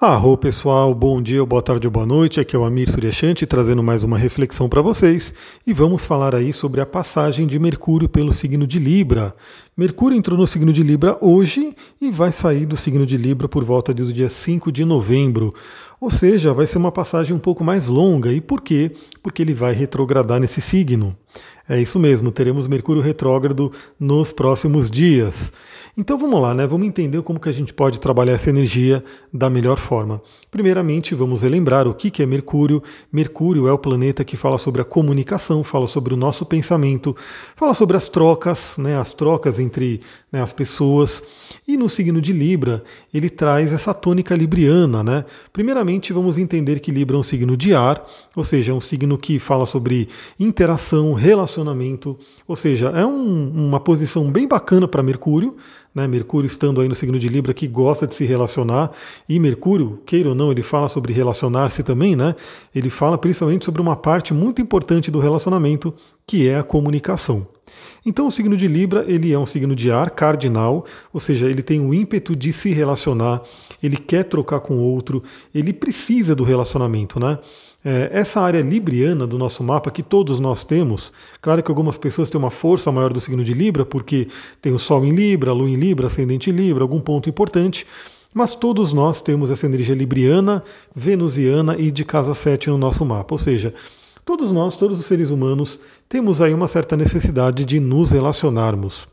Arro pessoal, bom dia, boa tarde ou boa noite. Aqui é o Amir Suryashanti trazendo mais uma reflexão para vocês e vamos falar aí sobre a passagem de Mercúrio pelo signo de Libra. Mercúrio entrou no signo de Libra hoje e vai sair do signo de Libra por volta do dia 5 de novembro. Ou seja, vai ser uma passagem um pouco mais longa. E por quê? Porque ele vai retrogradar nesse signo. É isso mesmo, teremos Mercúrio retrógrado nos próximos dias. Então vamos lá, né? Vamos entender como que a gente pode trabalhar essa energia da melhor forma. Primeiramente, vamos relembrar o que é Mercúrio. Mercúrio é o planeta que fala sobre a comunicação, fala sobre o nosso pensamento, fala sobre as trocas, né? As trocas entre né, as pessoas. E no signo de Libra, ele traz essa tônica libriana, né? Primeiramente, vamos entender que Libra é um signo de ar, ou seja, é um signo que fala sobre interação, relacionamento relacionamento, ou seja, é um, uma posição bem bacana para Mercúrio, né? Mercúrio estando aí no signo de Libra que gosta de se relacionar, e Mercúrio, queira ou não, ele fala sobre relacionar-se também, né? Ele fala principalmente sobre uma parte muito importante do relacionamento, que é a comunicação. Então o signo de Libra, ele é um signo de ar cardinal, ou seja, ele tem o ímpeto de se relacionar, ele quer trocar com outro, ele precisa do relacionamento, né? É, essa área libriana do nosso mapa, que todos nós temos, claro que algumas pessoas têm uma força maior do signo de Libra, porque tem o Sol em Libra, Lua em Libra, ascendente em Libra, algum ponto importante, mas todos nós temos essa energia libriana, venusiana e de casa 7 no nosso mapa, ou seja, todos nós, todos os seres humanos, temos aí uma certa necessidade de nos relacionarmos.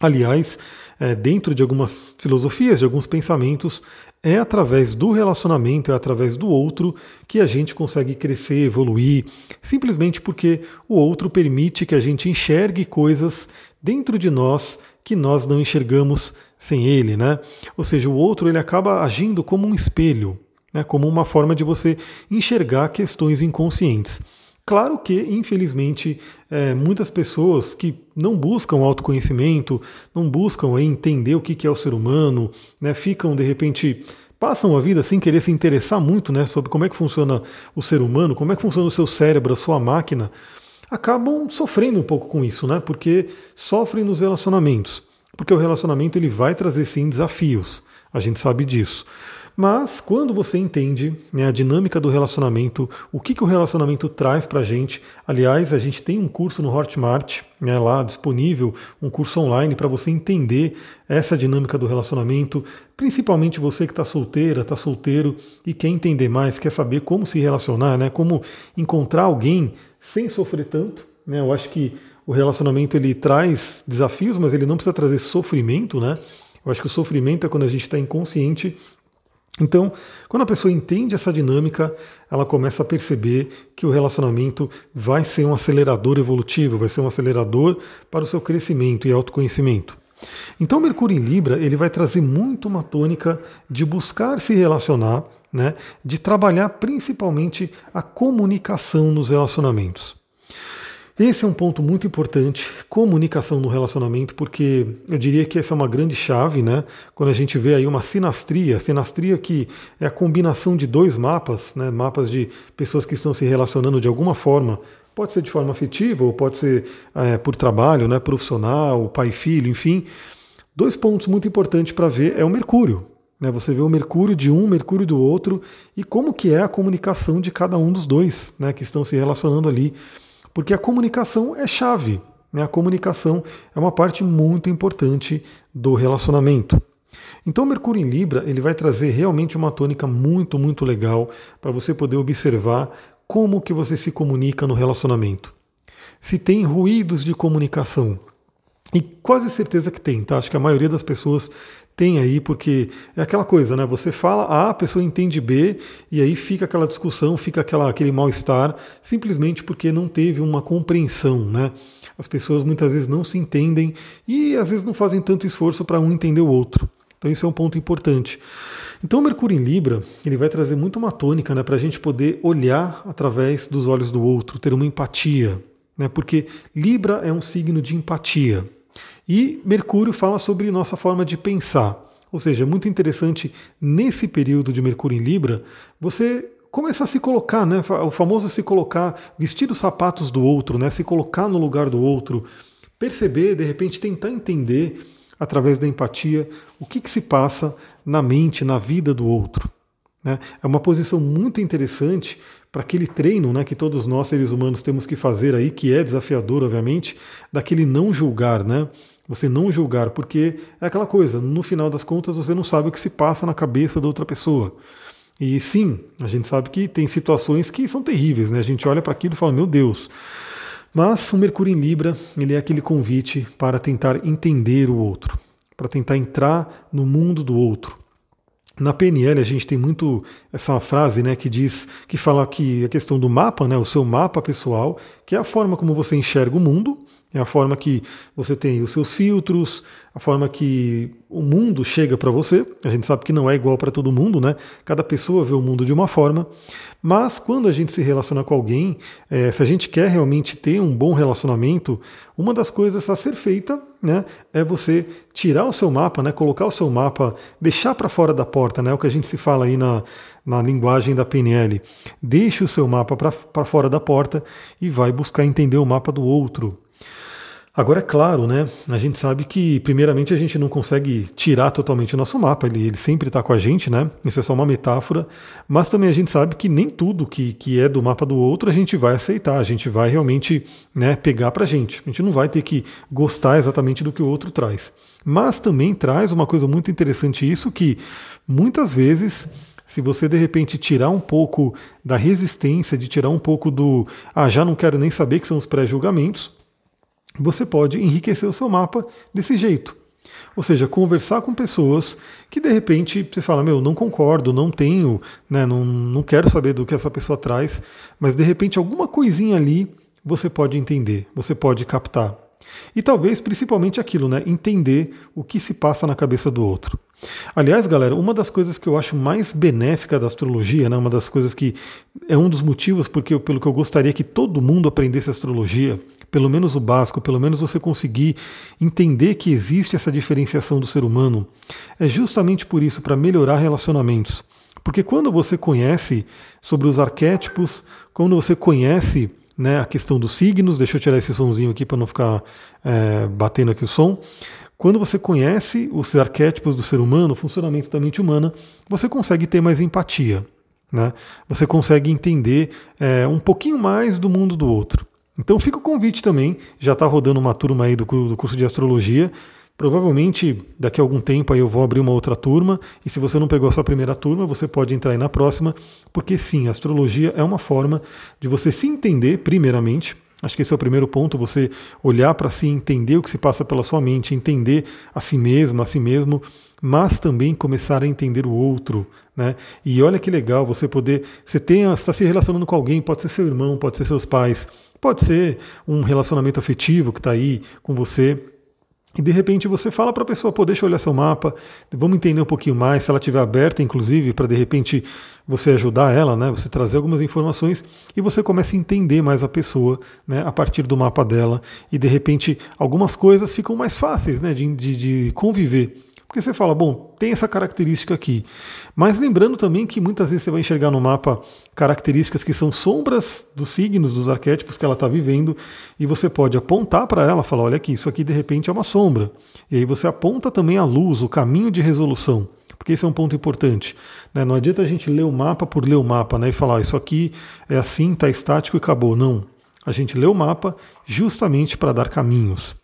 Aliás, é, dentro de algumas filosofias, de alguns pensamentos, é através do relacionamento, é através do outro que a gente consegue crescer, evoluir, simplesmente porque o outro permite que a gente enxergue coisas dentro de nós que nós não enxergamos sem ele, né? Ou seja, o outro ele acaba agindo como um espelho, né? como uma forma de você enxergar questões inconscientes. Claro que, infelizmente, é, muitas pessoas que não buscam autoconhecimento, não buscam entender o que é o ser humano, né, ficam de repente passam a vida sem querer se interessar muito né, sobre como é que funciona o ser humano, como é que funciona o seu cérebro, a sua máquina, acabam sofrendo um pouco com isso, né? Porque sofrem nos relacionamentos. Porque o relacionamento ele vai trazer sim desafios. A gente sabe disso. Mas quando você entende né, a dinâmica do relacionamento, o que, que o relacionamento traz para a gente, aliás, a gente tem um curso no Hotmart, né, lá disponível, um curso online para você entender essa dinâmica do relacionamento, principalmente você que está solteira, está solteiro e quer entender mais, quer saber como se relacionar, né, como encontrar alguém sem sofrer tanto. Né, eu acho que o relacionamento ele traz desafios, mas ele não precisa trazer sofrimento, né? Eu acho que o sofrimento é quando a gente está inconsciente então, quando a pessoa entende essa dinâmica, ela começa a perceber que o relacionamento vai ser um acelerador evolutivo, vai ser um acelerador para o seu crescimento e autoconhecimento. Então, Mercúrio em Libra ele vai trazer muito uma tônica de buscar se relacionar, né, de trabalhar principalmente a comunicação nos relacionamentos. Esse é um ponto muito importante, comunicação no relacionamento, porque eu diria que essa é uma grande chave, né? Quando a gente vê aí uma sinastria, sinastria que é a combinação de dois mapas, né? Mapas de pessoas que estão se relacionando de alguma forma, pode ser de forma afetiva ou pode ser é, por trabalho, né? Profissional, pai filho, enfim. Dois pontos muito importantes para ver é o Mercúrio. Né? Você vê o Mercúrio de um, Mercúrio do outro e como que é a comunicação de cada um dos dois, né? Que estão se relacionando ali. Porque a comunicação é chave. Né? A comunicação é uma parte muito importante do relacionamento. Então, Mercúrio em Libra ele vai trazer realmente uma tônica muito, muito legal para você poder observar como que você se comunica no relacionamento. Se tem ruídos de comunicação, e quase certeza que tem, tá? Acho que a maioria das pessoas tem aí, porque é aquela coisa, né? Você fala A, a pessoa entende B, e aí fica aquela discussão, fica aquela, aquele mal-estar, simplesmente porque não teve uma compreensão, né? As pessoas muitas vezes não se entendem e às vezes não fazem tanto esforço para um entender o outro. Então isso é um ponto importante. Então o Mercúrio em Libra, ele vai trazer muito uma tônica né, para a gente poder olhar através dos olhos do outro, ter uma empatia. Né, porque Libra é um signo de empatia. E Mercúrio fala sobre nossa forma de pensar. Ou seja, é muito interessante nesse período de Mercúrio em Libra, você começar a se colocar, né? O famoso se colocar, vestir os sapatos do outro, né? Se colocar no lugar do outro, perceber, de repente tentar entender através da empatia o que, que se passa na mente, na vida do outro. Né? É uma posição muito interessante para aquele treino né, que todos nós seres humanos temos que fazer aí, que é desafiador, obviamente, daquele não julgar, né? Você não julgar, porque é aquela coisa, no final das contas você não sabe o que se passa na cabeça da outra pessoa. E sim, a gente sabe que tem situações que são terríveis, né? A gente olha para aquilo e fala, meu Deus. Mas o Mercúrio em Libra, ele é aquele convite para tentar entender o outro, para tentar entrar no mundo do outro. Na PNL a gente tem muito essa frase, né, que diz, que fala que a questão do mapa, né, o seu mapa pessoal, que é a forma como você enxerga o mundo, é a forma que você tem os seus filtros, a forma que o mundo chega para você. A gente sabe que não é igual para todo mundo, né? Cada pessoa vê o mundo de uma forma. Mas quando a gente se relaciona com alguém, é, se a gente quer realmente ter um bom relacionamento, uma das coisas a ser feita né, é você tirar o seu mapa, né, colocar o seu mapa, deixar para fora da porta, né, o que a gente se fala aí na, na linguagem da PNL. Deixe o seu mapa para fora da porta e vai buscar entender o mapa do outro. Agora, é claro, né? A gente sabe que, primeiramente, a gente não consegue tirar totalmente o nosso mapa, ele, ele sempre está com a gente, né? Isso é só uma metáfora. Mas também a gente sabe que nem tudo que, que é do mapa do outro a gente vai aceitar, a gente vai realmente né, pegar para a gente. A gente não vai ter que gostar exatamente do que o outro traz. Mas também traz uma coisa muito interessante, isso que muitas vezes se você de repente tirar um pouco da resistência, de tirar um pouco do ah, já não quero nem saber que são os pré-julgamentos, você pode enriquecer o seu mapa desse jeito. Ou seja, conversar com pessoas que de repente você fala, meu, não concordo, não tenho, né, não, não quero saber do que essa pessoa traz, mas de repente alguma coisinha ali você pode entender, você pode captar. E talvez principalmente aquilo, né? Entender o que se passa na cabeça do outro. Aliás, galera, uma das coisas que eu acho mais benéfica da astrologia, né, uma das coisas que é um dos motivos porque pelo que eu gostaria que todo mundo aprendesse astrologia, pelo menos o básico, pelo menos você conseguir entender que existe essa diferenciação do ser humano, é justamente por isso, para melhorar relacionamentos. Porque quando você conhece sobre os arquétipos, quando você conhece né, a questão dos signos, deixa eu tirar esse sonzinho aqui para não ficar é, batendo aqui o som. Quando você conhece os arquétipos do ser humano, o funcionamento da mente humana, você consegue ter mais empatia. Né? Você consegue entender é, um pouquinho mais do mundo do outro. Então fica o convite também, já está rodando uma turma aí do, do curso de astrologia. Provavelmente daqui a algum tempo aí eu vou abrir uma outra turma, e se você não pegou essa primeira turma, você pode entrar aí na próxima, porque sim, a astrologia é uma forma de você se entender, primeiramente. Acho que esse é o primeiro ponto, você olhar para si, entender o que se passa pela sua mente, entender a si mesmo, a si mesmo, mas também começar a entender o outro, né? E olha que legal você poder, você está se relacionando com alguém, pode ser seu irmão, pode ser seus pais, pode ser um relacionamento afetivo que está aí com você, e de repente você fala para a pessoa, pô, deixa eu olhar seu mapa, vamos entender um pouquinho mais, se ela estiver aberta, inclusive, para de repente você ajudar ela, né? Você trazer algumas informações e você começa a entender mais a pessoa, né? A partir do mapa dela e de repente algumas coisas ficam mais fáceis, né? de, de, de conviver. Porque você fala, bom, tem essa característica aqui. Mas lembrando também que muitas vezes você vai enxergar no mapa características que são sombras dos signos, dos arquétipos que ela está vivendo, e você pode apontar para ela, falar, olha aqui, isso aqui de repente é uma sombra. E aí você aponta também a luz, o caminho de resolução. Porque esse é um ponto importante. Né? Não adianta a gente ler o mapa por ler o mapa né? e falar, isso aqui é assim, está estático e acabou. Não. A gente lê o mapa justamente para dar caminhos.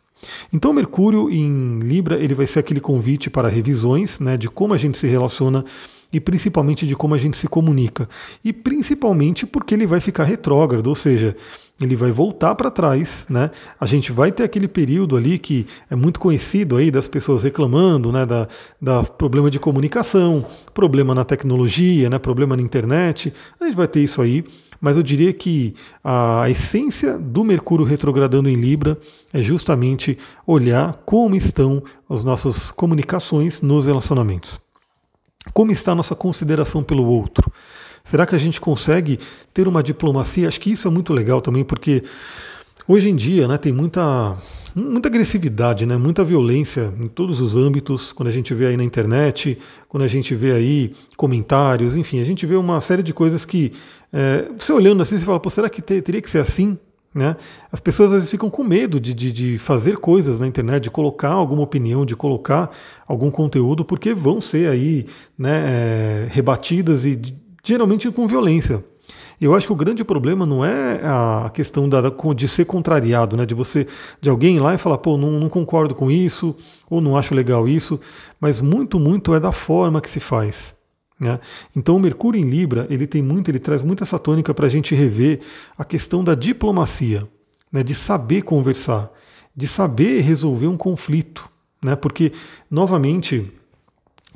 Então Mercúrio em Libra ele vai ser aquele convite para revisões, né, de como a gente se relaciona e principalmente de como a gente se comunica. E principalmente porque ele vai ficar retrógrado, ou seja, ele vai voltar para trás, né? A gente vai ter aquele período ali que é muito conhecido aí das pessoas reclamando, né, da, da problema de comunicação, problema na tecnologia, né, problema na internet. A gente vai ter isso aí mas eu diria que a essência do Mercúrio retrogradando em Libra é justamente olhar como estão as nossas comunicações nos relacionamentos. Como está a nossa consideração pelo outro? Será que a gente consegue ter uma diplomacia? Acho que isso é muito legal também, porque hoje em dia né, tem muita muita agressividade, né? muita violência em todos os âmbitos, quando a gente vê aí na internet, quando a gente vê aí comentários, enfim, a gente vê uma série de coisas que, é, você olhando assim, você fala, Pô, será que teria que ser assim? Né? As pessoas às vezes ficam com medo de, de, de, fazer coisas na internet, de colocar alguma opinião, de colocar algum conteúdo, porque vão ser aí né, é, rebatidas e geralmente com violência. Eu acho que o grande problema não é a questão da, de ser contrariado, né? de você, de alguém ir lá e falar, pô, não, não concordo com isso, ou não acho legal isso, mas muito, muito é da forma que se faz. Né? Então o Mercúrio em Libra ele tem muito, ele traz muita essa tônica para a gente rever a questão da diplomacia, né? de saber conversar, de saber resolver um conflito, né? porque novamente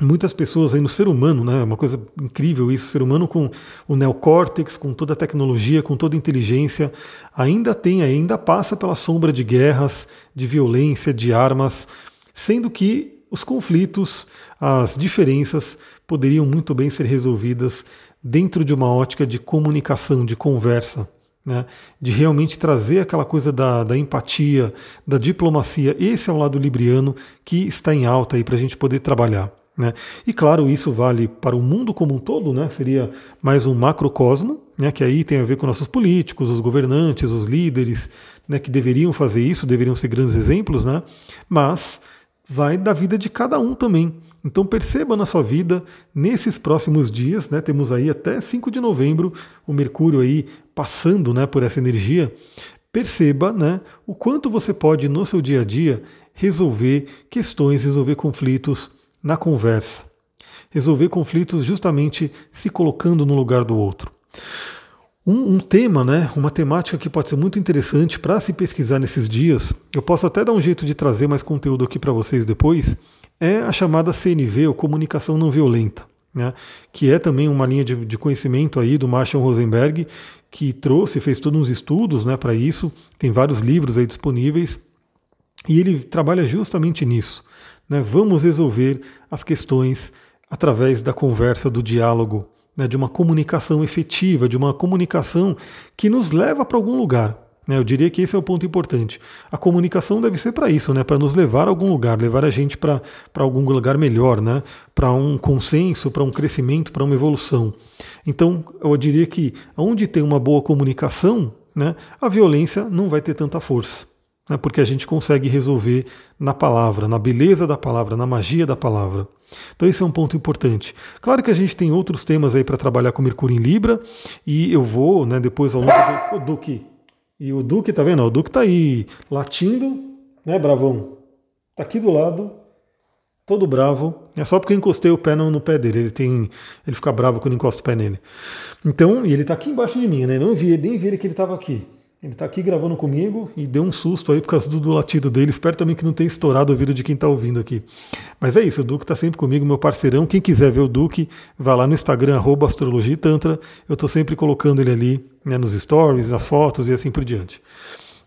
muitas pessoas aí no ser humano, né, uma coisa incrível isso, o ser humano com o neocórtex, com toda a tecnologia, com toda a inteligência, ainda tem, ainda passa pela sombra de guerras, de violência, de armas, sendo que os conflitos, as diferenças poderiam muito bem ser resolvidas dentro de uma ótica de comunicação, de conversa. Né, de realmente trazer aquela coisa da, da, empatia, da diplomacia. Esse é o lado libriano que está em alta aí para a gente poder trabalhar. Né? E claro, isso vale para o mundo como um todo, né? seria mais um macrocosmo, né? que aí tem a ver com nossos políticos, os governantes, os líderes, né? que deveriam fazer isso, deveriam ser grandes exemplos, né? mas vai da vida de cada um também. Então perceba na sua vida, nesses próximos dias, né, temos aí até 5 de novembro o Mercúrio aí passando né, por essa energia, perceba né, o quanto você pode no seu dia a dia resolver questões, resolver conflitos na conversa. Resolver conflitos justamente se colocando no lugar do outro. Um, um, tema, né, uma temática que pode ser muito interessante para se pesquisar nesses dias, eu posso até dar um jeito de trazer mais conteúdo aqui para vocês depois, é a chamada CNV, ou Comunicação Não Violenta, né, que é também uma linha de, de conhecimento aí do Marshall Rosenberg, que trouxe, fez todos uns estudos né, para isso, tem vários livros aí disponíveis, e ele trabalha justamente nisso. Né, vamos resolver as questões através da conversa, do diálogo, né, de uma comunicação efetiva, de uma comunicação que nos leva para algum lugar. Né? Eu diria que esse é o ponto importante. A comunicação deve ser para isso, né, para nos levar a algum lugar, levar a gente para algum lugar melhor, né, para um consenso, para um crescimento, para uma evolução. Então, eu diria que onde tem uma boa comunicação, né, a violência não vai ter tanta força né, porque a gente consegue resolver na palavra, na beleza da palavra, na magia da palavra. Então esse é um ponto importante. Claro que a gente tem outros temas aí para trabalhar com Mercúrio em Libra e eu vou, né, depois ao longo do o Duque. E o Duque, tá vendo? O Duque tá aí latindo, né, bravão? Tá aqui do lado, todo bravo. É só porque eu encostei o pé no, no pé dele. Ele tem, ele fica bravo quando encosta o pé nele. Então, e ele tá aqui embaixo de mim, né? Não vi, nem vi ele que ele estava aqui. Ele está aqui gravando comigo e deu um susto aí por causa do, do, latido dele. Espero também que não tenha estourado o ouvido de quem está ouvindo aqui. Mas é isso, o Duque está sempre comigo, meu parceirão. Quem quiser ver o Duque, vá lá no Instagram, arroba Astrologia e Tantra. Eu estou sempre colocando ele ali né, nos stories, nas fotos e assim por diante.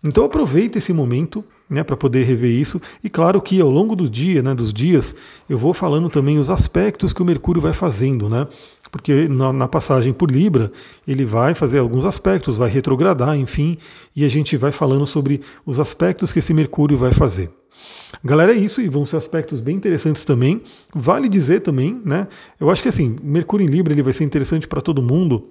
Então aproveita esse momento né, para poder rever isso. E claro que ao longo do dia, né, dos dias, eu vou falando também os aspectos que o Mercúrio vai fazendo. Né? porque na, na, passagem por Libra ele vai fazer alguns aspectos, vai retrogradar, enfim, e a gente vai falando sobre os aspectos que esse Mercúrio vai fazer. Galera, é isso, e vão ser aspectos bem interessantes também. Vale dizer também, né? Eu acho que assim, Mercúrio em Libra ele vai ser interessante para todo mundo,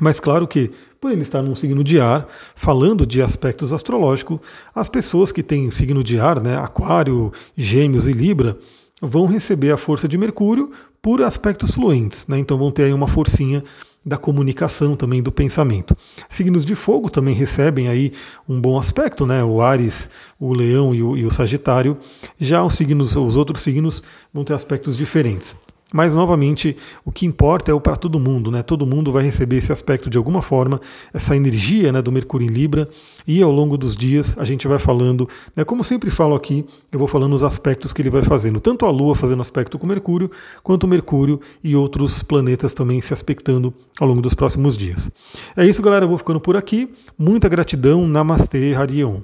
mas claro que, por ele estar num signo de ar, falando de aspectos astrológicos, as pessoas que têm signo de ar, né, Aquário, Gêmeos e Libra, vão receber a força de Mercúrio por aspectos fluentes, né? então vão ter aí uma forcinha da comunicação também do pensamento. Signos de fogo também recebem aí um bom aspecto, né? O Ares, o Leão e o, e o Sagitário. Já os signos, os outros signos vão ter aspectos diferentes. Mas, novamente, o que importa é o para todo mundo, né? Todo mundo vai receber esse aspecto de alguma forma, essa energia né, do Mercúrio em Libra, e ao longo dos dias a gente vai falando, né, como sempre falo aqui, eu vou falando os aspectos que ele vai fazendo, tanto a Lua fazendo aspecto com Mercúrio, quanto Mercúrio e outros planetas também se aspectando ao longo dos próximos dias. É isso, galera, eu vou ficando por aqui. Muita gratidão, Namastê, Harion.